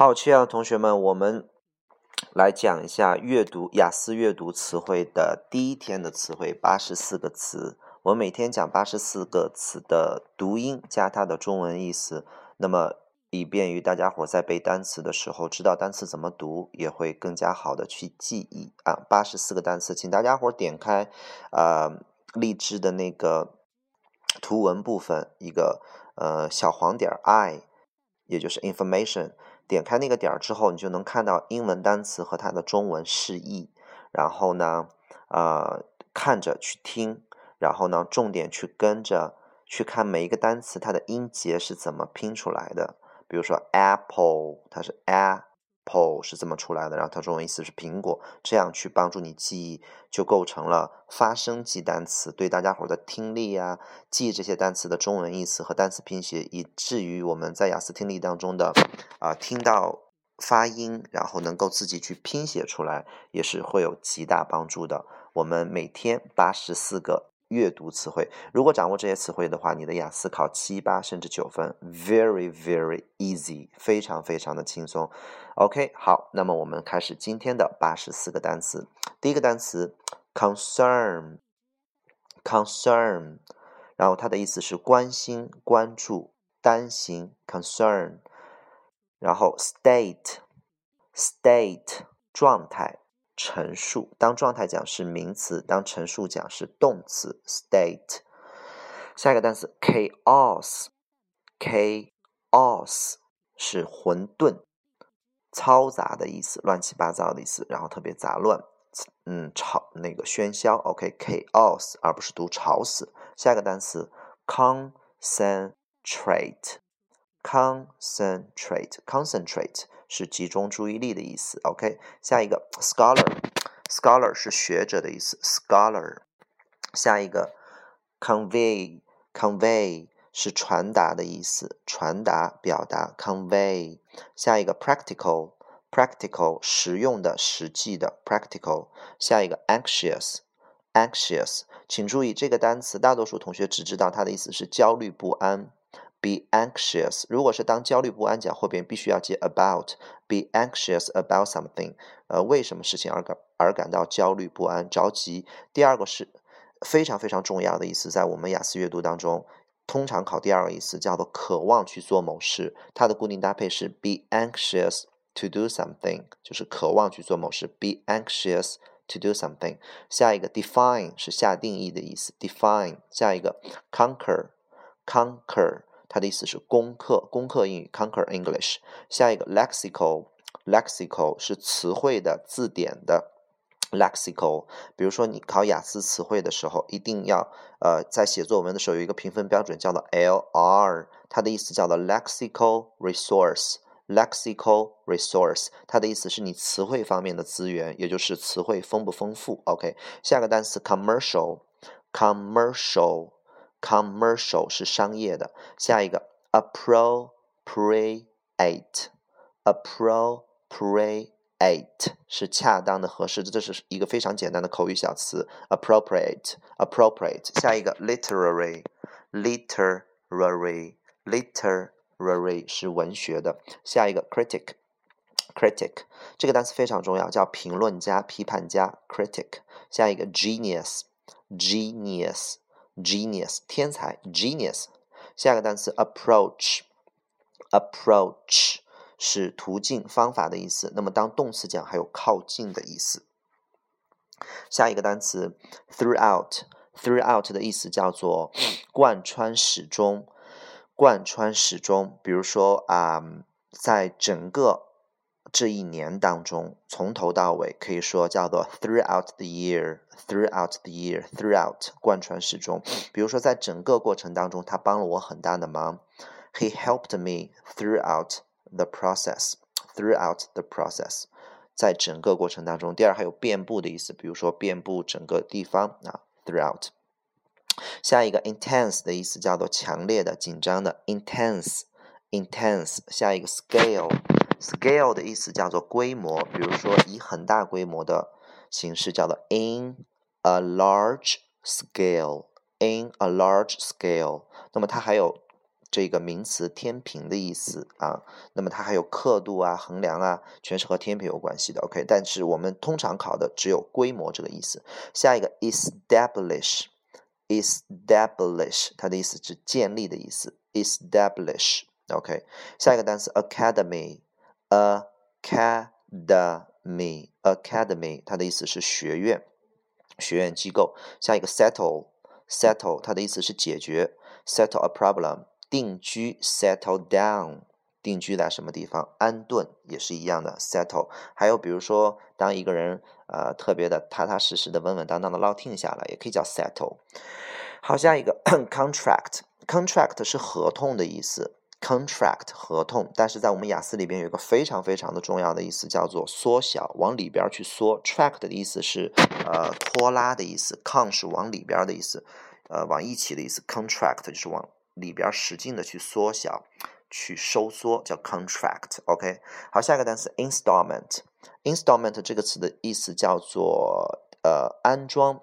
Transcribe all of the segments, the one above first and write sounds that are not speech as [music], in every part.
好，亲爱的同学们，我们来讲一下阅读雅思阅读词汇的第一天的词汇，八十四个词。我每天讲八十四个词的读音加它的中文意思，那么以便于大家伙在背单词的时候知道单词怎么读，也会更加好的去记忆啊。八十四个单词，请大家伙点开呃励志的那个图文部分，一个呃小黄点 i，也就是 information。点开那个点儿之后，你就能看到英文单词和它的中文释义。然后呢，呃，看着去听，然后呢，重点去跟着去看每一个单词它的音节是怎么拼出来的。比如说 apple，它是 a。Apple 是这么出来的？然后它中文意思是苹果，这样去帮助你记忆，就构成了发声记单词，对大家伙的听力呀，记这些单词的中文意思和单词拼写，以至于我们在雅思听力当中的啊听到发音，然后能够自己去拼写出来，也是会有极大帮助的。我们每天八十四个。阅读词汇，如果掌握这些词汇的话，你的雅思考七八甚至九分，very very easy，非常非常的轻松。OK，好，那么我们开始今天的八十四个单词。第一个单词 concern，concern，然后它的意思是关心、关注、担心，concern。然后 state，state，状态。陈述，当状态讲是名词，当陈述讲是动词。State，下一个单词 chaos，chaos 是混沌、嘈杂的意思，乱七八糟的意思，然后特别杂乱，嗯，吵那个喧嚣。OK，chaos 而不是读吵死。下一个单词 concentrate，concentrate，concentrate。是集中注意力的意思。OK，下一个 scholar，scholar 是学者的意思。scholar，下一个 convey，convey 是传达的意思，传达、表达。convey，下一个 practical，practical 实用的、实际的。practical，下一个 anxious，anxious，请注意这个单词，大多数同学只知道它的意思是焦虑不安。Be anxious，如果是当焦虑不安讲后边必须要接 about，be anxious about something，呃，为什么事情而感而感到焦虑不安、着急？第二个是非常非常重要的意思，在我们雅思阅读当中，通常考第二个意思叫做渴望去做某事，它的固定搭配是 be anxious to do something，就是渴望去做某事，be anxious to do something。下一个 define 是下定义的意思，define。下一个 conquer，conquer。它的意思是攻克，攻克英语，conquer English。下一个 lexical，lexical 是词汇的字典的 lexical。比如说你考雅思词汇的时候，一定要呃在写作文的时候有一个评分标准叫做 LR，它的意思叫做 lexical resource，lexical resource，它的意思是你词汇方面的资源，也就是词汇丰不丰富。OK，下个单词 commercial，commercial。Commercial Commercial 是商业的，下一个 appropriate，appropriate 是恰当的、合适的，这是一个非常简单的口语小词。appropriate，appropriate，下一个 literary，literary，literary 是文学的，下一个 critic，critic 这个单词非常重要，叫评论家、批判家。critic，下一个 genius，genius。Genius，天才，genius。下个单词 approach，approach 是途径、方法的意思。那么当动词讲，还有靠近的意思。下一个单词 throughout，throughout 的意思叫做贯穿始终，贯穿始终。比如说啊，在整个这一年当中，从头到尾可以说叫做 throughout the year，throughout the year，throughout 贯穿始终。比如说，在整个过程当中，他帮了我很大的忙。He helped me throughout the process，throughout the process，在整个过程当中。第二，还有遍布的意思，比如说遍布整个地方啊，throughout。下一个 intense 的意思叫做强烈的、紧张的，intense，intense。下一个 scale。Scale 的意思叫做规模，比如说以很大规模的形式叫做 in a large scale，in a large scale。那么它还有这个名词天平的意思啊。那么它还有刻度啊、衡量啊，全是和天平有关系的。OK，但是我们通常考的只有规模这个意思。下一个 establish，establish，它的意思是建立的意思。establish。OK，下一个单词 academy Academy, academy，它的意思是学院、学院机构。下一个 settle，settle，它的意思是解决，settle a problem，定居，settle down，定居在什么地方？安顿也是一样的，settle。还有比如说，当一个人呃特别的踏踏实实的、稳稳当当的落定下来，也可以叫 settle。好，下一个 contract，contract 是合同的意思。Contract 合同，但是在我们雅思里边有一个非常非常的重要的意思，叫做缩小，往里边去缩。tract 的意思是呃拖拉的意思，con 是往里边的意思，呃往一起的意思。contract 就是往里边使劲的去缩小，去收缩，叫 contract。OK，好，下一个单词 installment。installment 这个词的意思叫做呃安装。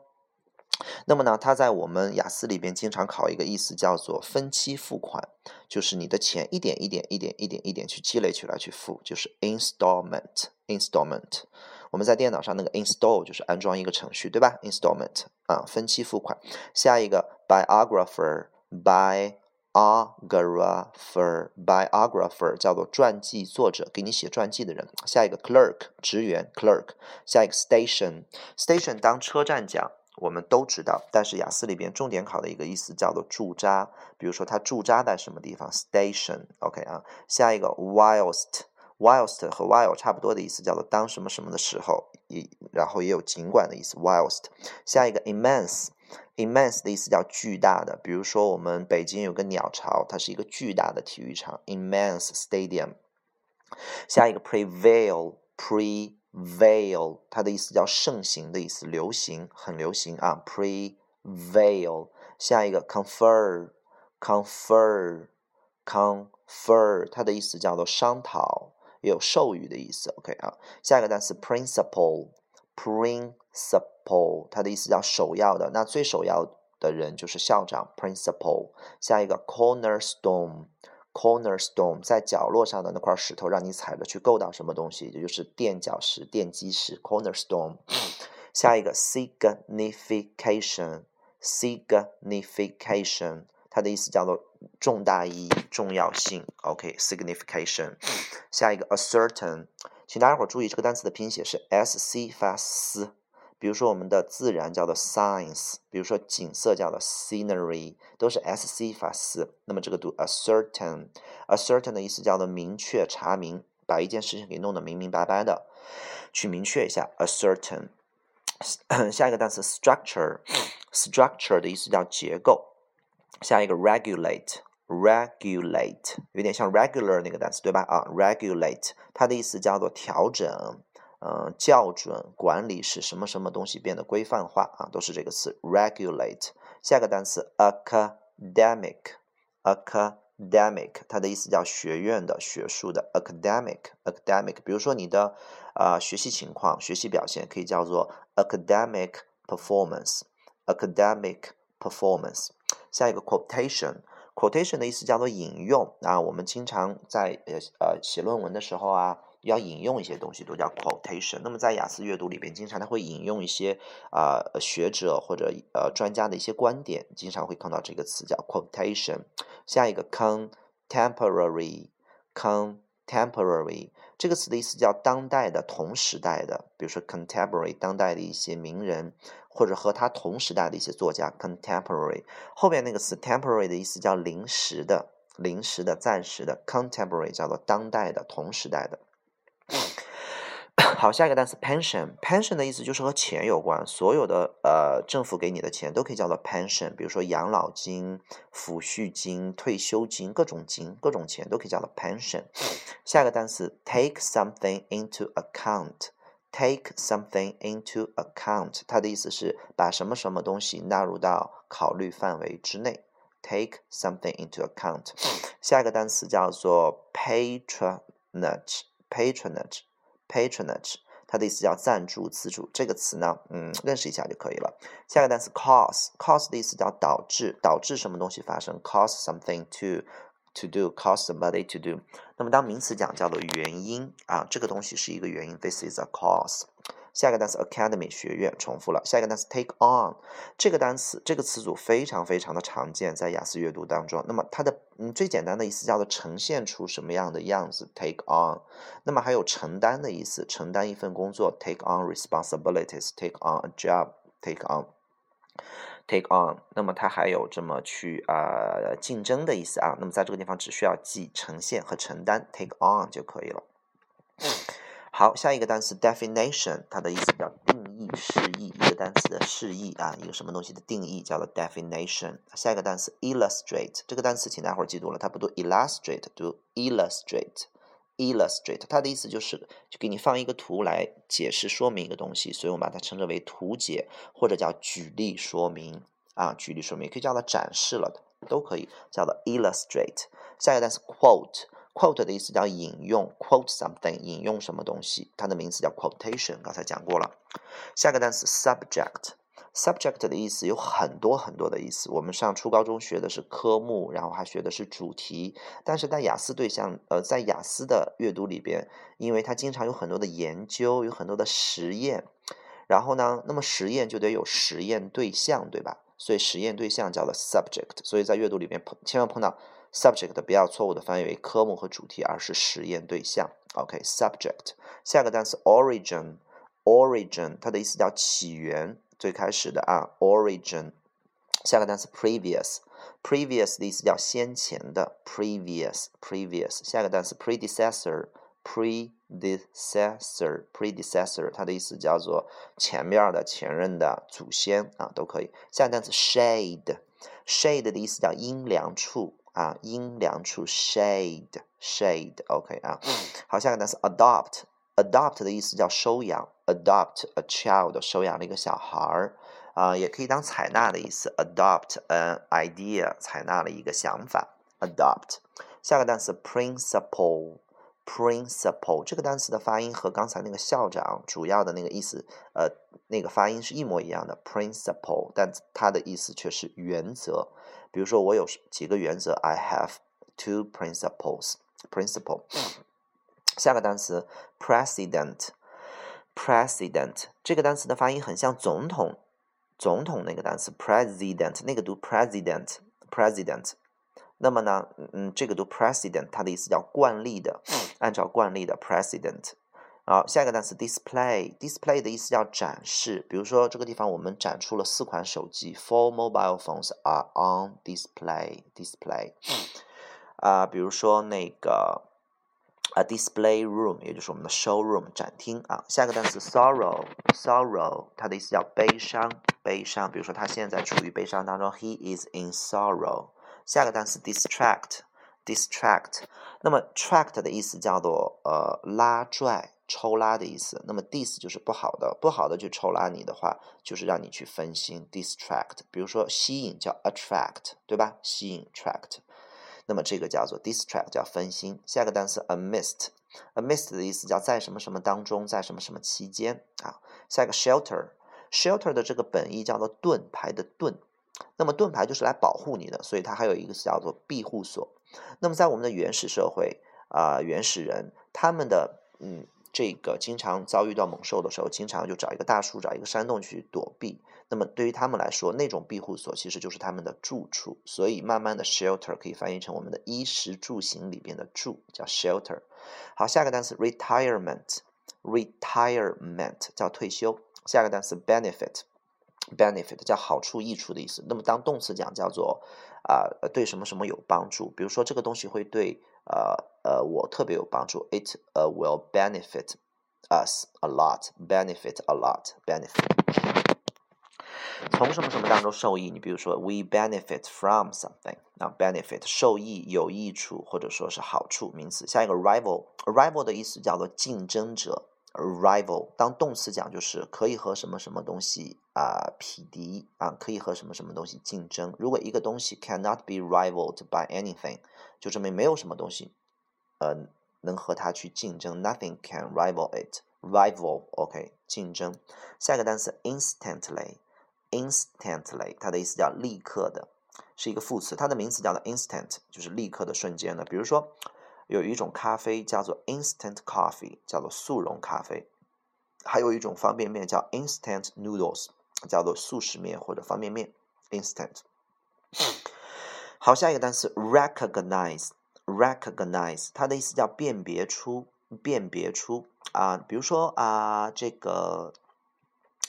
那么呢，它在我们雅思里边经常考一个意思叫做分期付款，就是你的钱一点一点、一点一点、一点去积累起来去付，就是 installment。installment，我们在电脑上那个 install 就是安装一个程序，对吧？installment 啊，分期付款。下一个 biographer，biographer，biographer 叫做传记作者，给你写传记的人。下一个 clerk，职员，clerk。下一个 station，station 当车站讲。我们都知道，但是雅思里边重点考的一个意思叫做驻扎，比如说它驻扎在什么地方，station，OK 啊。下一个 whilst，whilst 和 while 差不多的意思，叫做当什么什么的时候，也然后也有尽管的意思，whilst。下一个 immense，immense 的意思叫巨大的，比如说我们北京有个鸟巢，它是一个巨大的体育场，immense stadium。下一个 prevail，pre。Veil，它的意思叫盛行的意思，流行，很流行啊。Prevail，下一个 confer，confer，confer，它的意思叫做商讨，也有授予的意思。OK 啊，下一个单词 principal，principal，它的意思叫首要的，那最首要的人就是校长。Principal，下一个 cornerstone。Cornerstone 在角落上的那块石头，让你踩着去够到什么东西，也就是垫脚石、垫基石。Cornerstone，下一个 signification，signification，它的意思叫做重大意义、重要性。OK，signification，下一个 a certain，请大家伙注意这个单词的拼写是 s c 发 s。比如说我们的自然叫做 science，比如说景色叫做 scenery，都是 s c 发丝。那么这个读 a certain，a certain 的意思叫做明确、查明，把一件事情给弄得明明白白的，去明确一下 a certain。下一个单词 structure，structure 的意思叫结构。下一个 regulate，regulate 有点像 regular 那个单词对吧？啊，regulate 它的意思叫做调整。嗯，校准、管理使什么什么东西变得规范化啊，都是这个词 regulate。下个单词 academic，academic，它的意思叫学院的、学术的 academic，academic。比如说你的啊学习情况、学习表现可以叫做 academic performance，academic performance。下一个 quotation，quotation 的意思叫做引用啊，我们经常在呃呃写论文的时候啊。要引用一些东西都叫 quotation。那么在雅思阅读里边，经常他会引用一些啊学者或者呃专家的一些观点，经常会看到这个词叫 quotation。下一个 contemporary，contemporary 这个词的意思叫当代的、同时代的，比如说 contemporary 当代的一些名人或者和他同时代的一些作家 contemporary。后面那个词 temporary 的意思叫临时的、临时的、暂时的，contemporary 叫做当代的、同时代的。好，下一个单词 pension，pension 的意思就是和钱有关，所有的呃政府给你的钱都可以叫做 pension，比如说养老金、抚恤金、退休金，各种金、各种钱都可以叫做 pension。下一个单词 take something into account，take something into account，它的意思是把什么什么东西纳入到考虑范围之内，take something into account。下一个单词叫做 patronage，patronage。patronage，patronage，它的意思叫赞助、资助。这个词呢，嗯，认识一下就可以了。下个单词 cause，cause 的意思叫导致，导致什么东西发生？cause something to to do，cause somebody to do。那么当名词讲叫做原因啊，这个东西是一个原因，this is a cause。下一个单词 academy 学院重复了。下一个单词 take on 这个单词这个词组非常非常的常见在雅思阅读当中。那么它的嗯最简单的意思叫做呈现出什么样的样子 take on。那么还有承担的意思，承担一份工作 take on responsibilities，take on a job，take on take on。那么它还有这么去啊竞争的意思啊。那么在这个地方只需要记呈现和承担 take on 就可以了。好，下一个单词 definition，它的意思叫定义、释义，一个单词的释义啊，一个什么东西的定义叫做 definition。下一个单词 illustrate，这个单词请大伙儿记住了，它不读 illustrate，读 illustrate，illustrate，它的意思就是就给你放一个图来解释说明一个东西，所以我们把它称之为图解或者叫举例说明啊，举例说明可以叫它展示了都可以叫做 illustrate。下一个单词 quote。Quote 的意思叫引用，quote something 引用什么东西，它的名词叫 quotation，刚才讲过了。下个单词 subject，subject 的意思有很多很多的意思。我们上初高中学的是科目，然后还学的是主题，但是在雅思对象，呃，在雅思的阅读里边，因为它经常有很多的研究，有很多的实验，然后呢，那么实验就得有实验对象，对吧？所以实验对象叫做 subject，所以在阅读里面碰千万碰到。Subject 不要错误的翻译为科目和主题，而是实验对象。OK，subject。下个单词 origin，origin 它的意思叫起源，最开始的啊，origin。下个单词 previous，previous 的意思叫先前的，previous，previous。下个单词 predecessor，predecessor，predecessor 它的意思叫做前面的、前任的、祖先啊，都可以。下个单词 shade，shade 的意思叫阴凉处。啊，阴凉处 shade，shade，OK 啊。好，下个单词 adopt，adopt 的意思叫收养，adopt a child，收养了一个小孩儿啊，也可以当采纳的意思，adopt an idea，采纳了一个想法，adopt。下个单词 principle 这个单词的发音和刚才那个校长主要的那个意思，呃，那个发音是一模一样的 principal，但它的意思却是原则。比如说，我有几个原则，I have two principles. Principle。下个单词，president，president 这个单词的发音很像总统，总统那个单词 president，那个读 president，president。那么呢，嗯，这个读 precedent，它的意思叫惯例的，按照惯例的 precedent。好，下一个单词 display，display 的意思叫展示。比如说，这个地方我们展出了四款手机，four mobile phones are on display，display。啊，比如说那个啊 display room，也就是我们的 showroom 展厅啊。下一个单词 sorrow，sorrow 它的意思叫悲伤，悲伤。比如说他现在处于悲伤当中，he is in sorrow。下个单词 distract，distract。那么 tract 的意思叫做呃拉拽。抽拉的意思，那么 dis 就是不好的，不好的去抽拉你的话，就是让你去分心，distract。比如说吸引叫 attract，对吧？吸引 tract，那么这个叫做 distract，叫分心。下个单词 amidst，amidst 的意思叫在什么什么当中，在什么什么期间啊。下一个 shelter，shelter 的这个本意叫做盾牌的盾，那么盾牌就是来保护你的，所以它还有一个词叫做庇护所。那么在我们的原始社会啊，原始人他们的嗯。这个经常遭遇到猛兽的时候，经常就找一个大树、找一个山洞去躲避。那么对于他们来说，那种庇护所其实就是他们的住处。所以慢慢的，shelter 可以翻译成我们的衣食住行里边的住，叫 shelter。好，下个单词 retirement，retirement 叫退休。下个单词 benefit benefit 叫好处益处的意思。那么当动词讲叫做啊对什么什么有帮助。比如说这个东西会对呃呃我特别有帮助。It will benefit us a lot benefit a lot benefit [sniffs] 从什么什么当中受益？你比如说 we benefit from something 啊 benefit 受益有益处或者说是好处名词。下一个 rival rival 的意思叫做竞争者。rival 当动词讲就是可以和什么什么东西啊匹敌啊，可以和什么什么东西竞争。如果一个东西 cannot be rivaled by anything。就证明没有什么东西，呃，能和它去竞争。Nothing can rival it. Rival，OK，竞争。下一个单词 instantly，instantly，它的意思叫立刻的。是一个副词，它的名词叫做 instant，就是立刻的、瞬间的。比如说，有一种咖啡叫做 instant coffee，叫做速溶咖啡；还有一种方便面叫 instant noodles，叫做速食面或者方便面。instant。好，下一个单词 recognize，recognize，它的意思叫辨别出、辨别出啊。比如说啊，这个。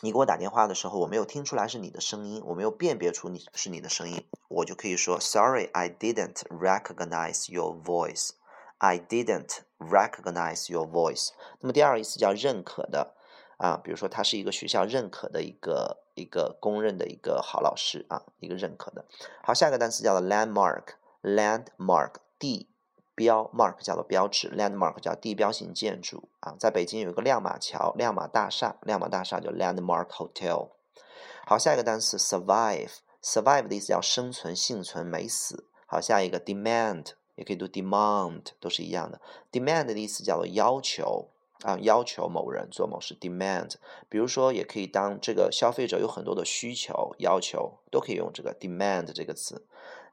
你给我打电话的时候，我没有听出来是你的声音，我没有辨别出你是你的声音，我就可以说 Sorry, I didn't recognize your voice. I didn't recognize your voice. 那么第二个意思叫认可的啊，比如说他是一个学校认可的一个一个公认的一个好老师啊，一个认可的。好，下一个单词叫做 landmark，landmark 地。标 mark 叫做标志，landmark 叫地标性建筑啊，在北京有一个亮马桥、亮马大厦，亮马大厦叫 landmark hotel。好，下一个单词 survive，survive 的意思叫生存、幸存、没死。好，下一个 demand 也可以读 demand，都是一样的。demand 的意思叫做要求啊，要求某人做某事 demand。比如说，也可以当这个消费者有很多的需求、要求，都可以用这个 demand 这个词。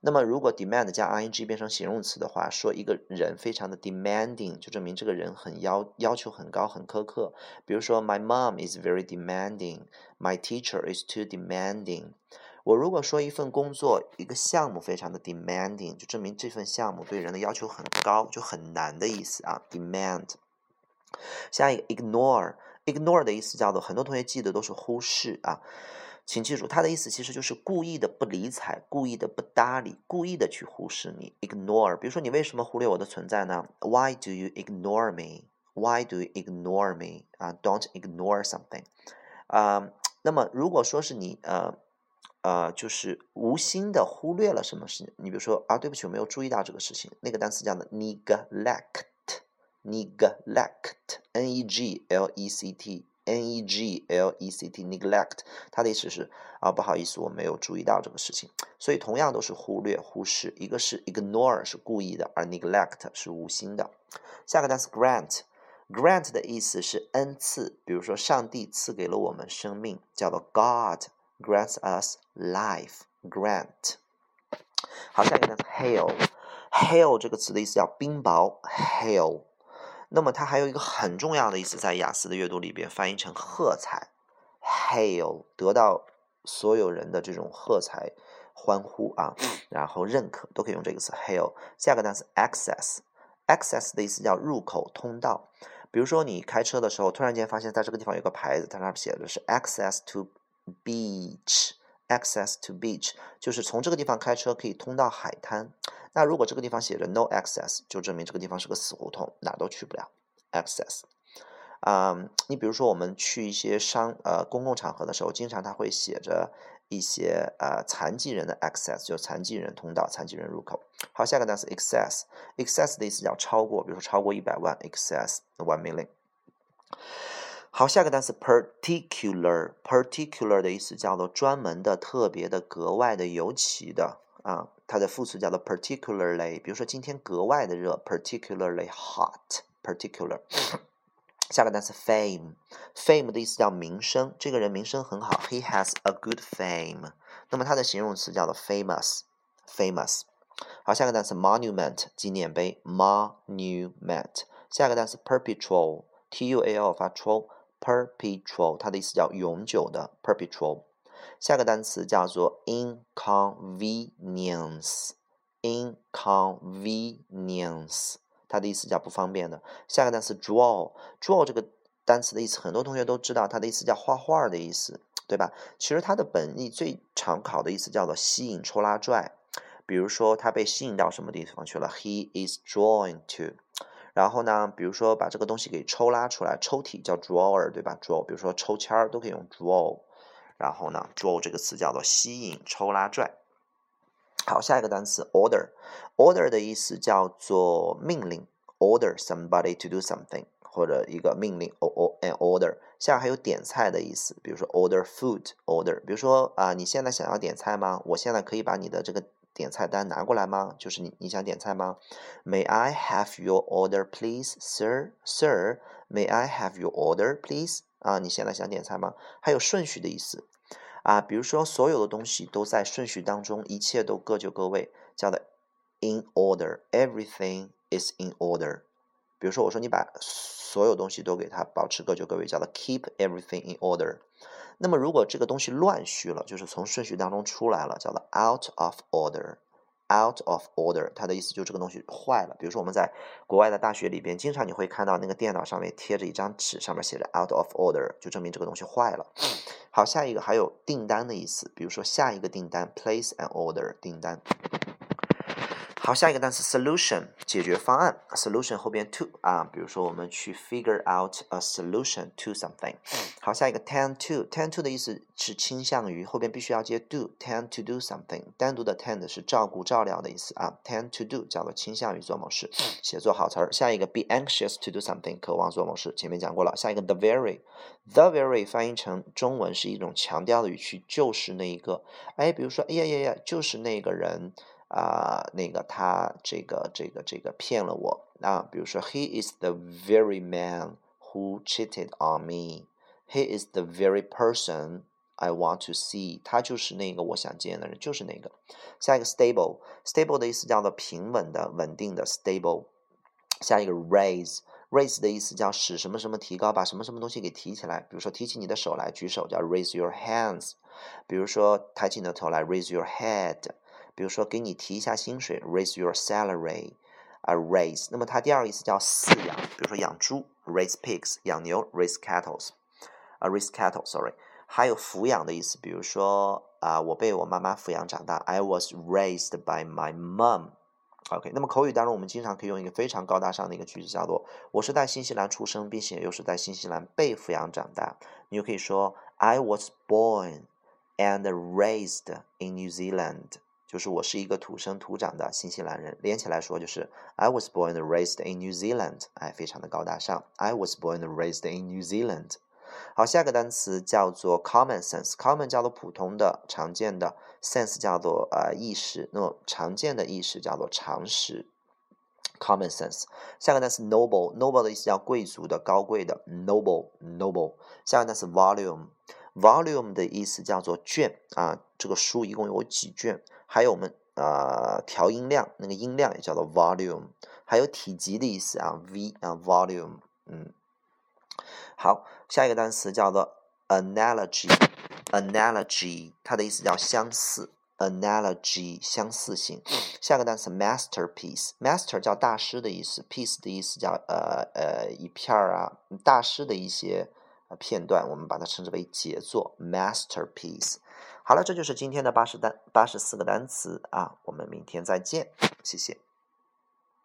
那么，如果 demand 加 ing 变成形容词的话，说一个人非常的 demanding，就证明这个人很要要求很高、很苛刻。比如说，My mom is very demanding. My teacher is too demanding. 我如果说一份工作、一个项目非常的 demanding，就证明这份项目对人的要求很高，就很难的意思啊。demand。下一个 ignore，ignore 的意思叫做很多同学记得都是忽视啊。请记住，它的意思其实就是故意的不理睬，故意的不搭理，故意的去忽视你，ignore。比如说，你为什么忽略我的存在呢？Why do you ignore me? Why do you ignore me? 啊，don't ignore something。啊，那么如果说是你呃呃，就是无心的忽略了什么事情，你比如说啊，对不起，我没有注意到这个事情，那个单词叫做 neglect, n e g l e c t, n e g l e c t, neglect，它的意思是啊，不好意思，我没有注意到这个事情。所以同样都是忽略、忽视，一个是 ignore 是故意的，而 neglect 是无心的。下个单词 grant，grant 的意思是恩赐，比如说上帝赐给了我们生命，叫做 God grants us life。grant。好，下一个单词 hail，hail 这个词的意思叫冰雹，hail。那么它还有一个很重要的意思，在雅思的阅读里边翻译成喝彩，hail 得到所有人的这种喝彩、欢呼啊，然后认可都可以用这个词 hail。下个单词 access，access 的意思叫入口、通道。比如说你开车的时候，突然间发现在这个地方有个牌子，它上面写的是 access to beach，access to beach 就是从这个地方开车可以通到海滩。那如果这个地方写着 no access，就证明这个地方是个死胡同，哪都去不了。access，啊，你比如说我们去一些商呃公共场合的时候，经常它会写着一些呃残疾人的 access，就残疾人通道、残疾人入口。好，下个单词 excess，excess 的意思叫超过，比如说超过一百万，excess one million。好，下个单词 particular，particular 的意思叫做专门的、特别的、格外的、尤其的啊。它的副词叫做 particularly，比如说今天格外的热，particularly hot，particular。下个单词 fame，fame 的意思叫名声，这个人名声很好，he has a good fame。那么它的形容词叫做 famous，famous。好，下个单词 monument，纪念碑，monument。下个单词 perpetual，t u a l 发 tro，perpetual，它的意思叫永久的，perpetual。下个单词叫做 inconvenience，inconvenience，它的意思叫不方便的。下个单词 draw，draw 这个单词的意思，很多同学都知道，它的意思叫画画的意思，对吧？其实它的本意最常考的意思叫做吸引、抽拉、拽。比如说他被吸引到什么地方去了，he is drawn to。然后呢，比如说把这个东西给抽拉出来，抽屉叫 drawer，对吧？draw，比如说抽签儿都可以用 draw。然后呢，draw 这个词叫做吸引、抽拉、拽。好，下一个单词 order，order 的意思叫做命令，order somebody to do something，或者一个命令，o o an order。下面还有点菜的意思，比如说 order food，order。比如说啊，你现在想要点菜吗？我现在可以把你的这个点菜单拿过来吗？就是你你想点菜吗？May I have your order, please, sir? Sir, may I have your order, please? 啊，你现在想点菜吗？还有顺序的意思。啊，比如说所有的东西都在顺序当中，一切都各就各位，叫的 in order，everything is in order。比如说我说你把所有东西都给它保持各就各位，叫做 keep everything in order。那么如果这个东西乱序了，就是从顺序当中出来了，叫做 out of order。Out of order，它的意思就是这个东西坏了。比如说我们在国外的大学里边，经常你会看到那个电脑上面贴着一张纸，上面写着 out of order，就证明这个东西坏了。好，下一个还有订单的意思，比如说下一个订单 place an order，订单。好，下一个单词 solution 解决方案，solution 后边 to 啊，比如说我们去 figure out a solution to something。好，下一个 tend to，tend to 的意思是倾向于，后边必须要接 do，tend to do something。单独的 tend 是照顾、照料的意思啊，tend to do 叫做倾向于做某事。写作好词儿，下一个 be anxious to do something，渴望做某事，前面讲过了。下一个 the very，the very 翻译成中文是一种强调的语气，就是那一个。哎，比如说，哎呀呀呀，就是那个人。啊，那个他这个这个这个骗了我啊，比如说，He is the very man who cheated on me. He is the very person I want to see. 他就是那个我想见的人，就是那个。下一个 stable，stable 的意思叫做平稳的、稳定的 stable。下一个 raise，raise 的意思叫使什么什么提高，把什么什么东西给提起来。比如说，提起你的手来，举手叫 raise your hands。比如说，抬起你的头来，raise your head。比如说，给你提一下薪水，raise your salary，啊，raise。那么它第二个意思叫饲养，比如说养猪，raise pigs；养牛，raise cattle，啊，raise cattle，sorry。还有抚养的意思，比如说啊，我被我妈妈抚养长大，I was raised by my mom。OK，那么口语当中，我们经常可以用一个非常高大上的一个句子，叫做我是在新西兰出生，并且又是在新西兰被抚养长大。你就可以说 I was born and raised in New Zealand。就是我是一个土生土长的新西兰人，连起来说就是 I was born and raised in New Zealand，哎，非常的高大上。I was born and raised in New Zealand。好，下个单词叫做 common sense，common 叫做普通的、常见的，sense 叫做呃意识，那么常见的意识叫做常识。common sense。下个单词 noble，noble 的意思叫贵族的、高贵的，noble，noble。下个单词 volume，volume 的意思叫做卷啊，这个书一共有几卷？还有我们呃调音量，那个音量也叫做 volume，还有体积的意思啊，v 啊 volume，嗯，好，下一个单词叫做 analogy，analogy 它的意思叫相似，analogy 相似性。下个单词 masterpiece，master 叫大师的意思，piece 的意思叫呃呃一片儿啊，大师的一些片段，我们把它称之为杰作，masterpiece。好了，这就是今天的八十单八十四个单词啊，我们明天再见，谢谢。